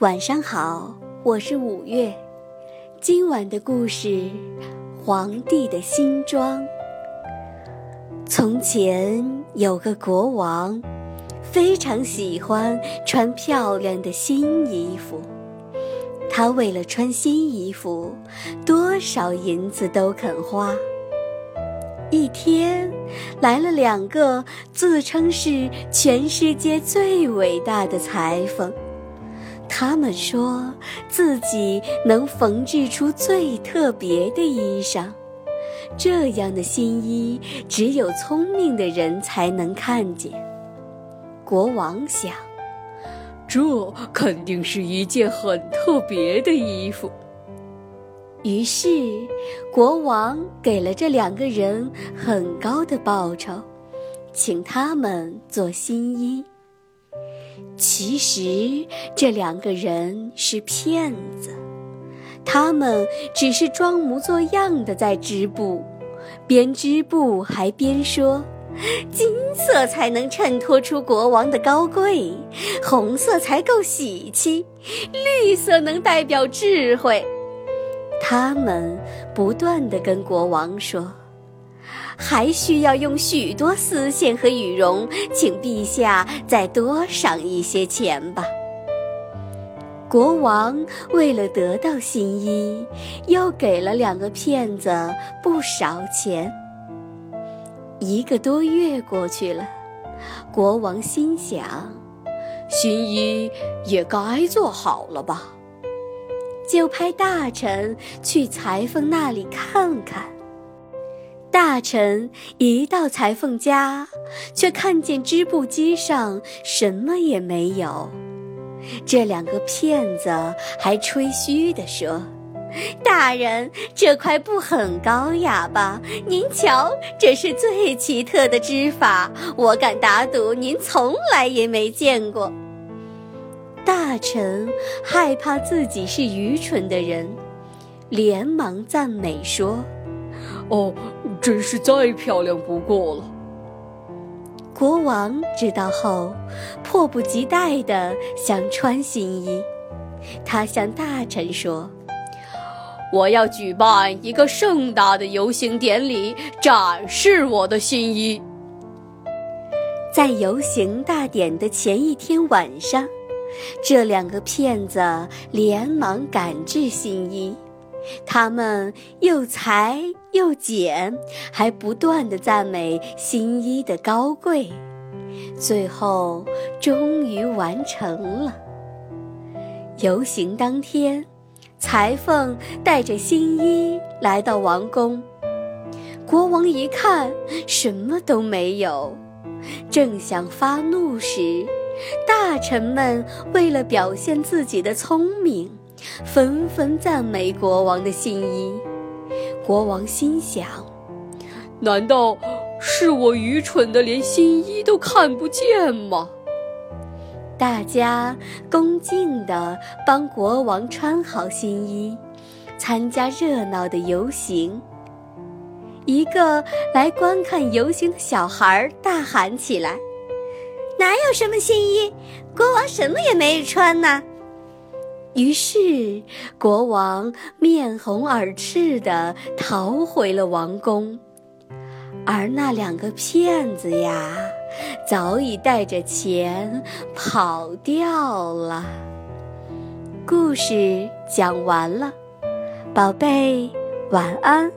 晚上好，我是五月。今晚的故事《皇帝的新装》。从前有个国王，非常喜欢穿漂亮的新衣服。他为了穿新衣服，多少银子都肯花。一天，来了两个自称是全世界最伟大的裁缝。他们说自己能缝制出最特别的衣裳，这样的新衣只有聪明的人才能看见。国王想，这肯定是一件很特别的衣服。于是，国王给了这两个人很高的报酬，请他们做新衣。其实这两个人是骗子，他们只是装模作样的在织布，边织布还边说：“金色才能衬托出国王的高贵，红色才够喜气，绿色能代表智慧。”他们不断地跟国王说。还需要用许多丝线和羽绒，请陛下再多赏一些钱吧。国王为了得到新衣，又给了两个骗子不少钱。一个多月过去了，国王心想，新衣也该做好了吧，就派大臣去裁缝那里看看。大臣一到裁缝家，却看见织布机上什么也没有。这两个骗子还吹嘘地说：“大人，这块布很高雅吧？您瞧，这是最奇特的织法，我敢打赌您从来也没见过。”大臣害怕自己是愚蠢的人，连忙赞美说。哦，真是再漂亮不过了。国王知道后，迫不及待地想穿新衣。他向大臣说：“我要举办一个盛大的游行典礼，展示我的新衣。”在游行大典的前一天晚上，这两个骗子连忙赶制新衣。他们又裁又剪，还不断的赞美新衣的高贵，最后终于完成了。游行当天，裁缝带着新衣来到王宫，国王一看什么都没有，正想发怒时，大臣们为了表现自己的聪明。纷纷赞美国王的新衣，国王心想：难道是我愚蠢的连新衣都看不见吗？大家恭敬地帮国王穿好新衣，参加热闹的游行。一个来观看游行的小孩大喊起来：“哪有什么新衣？国王什么也没穿呢！”于是，国王面红耳赤地逃回了王宫，而那两个骗子呀，早已带着钱跑掉了。故事讲完了，宝贝，晚安。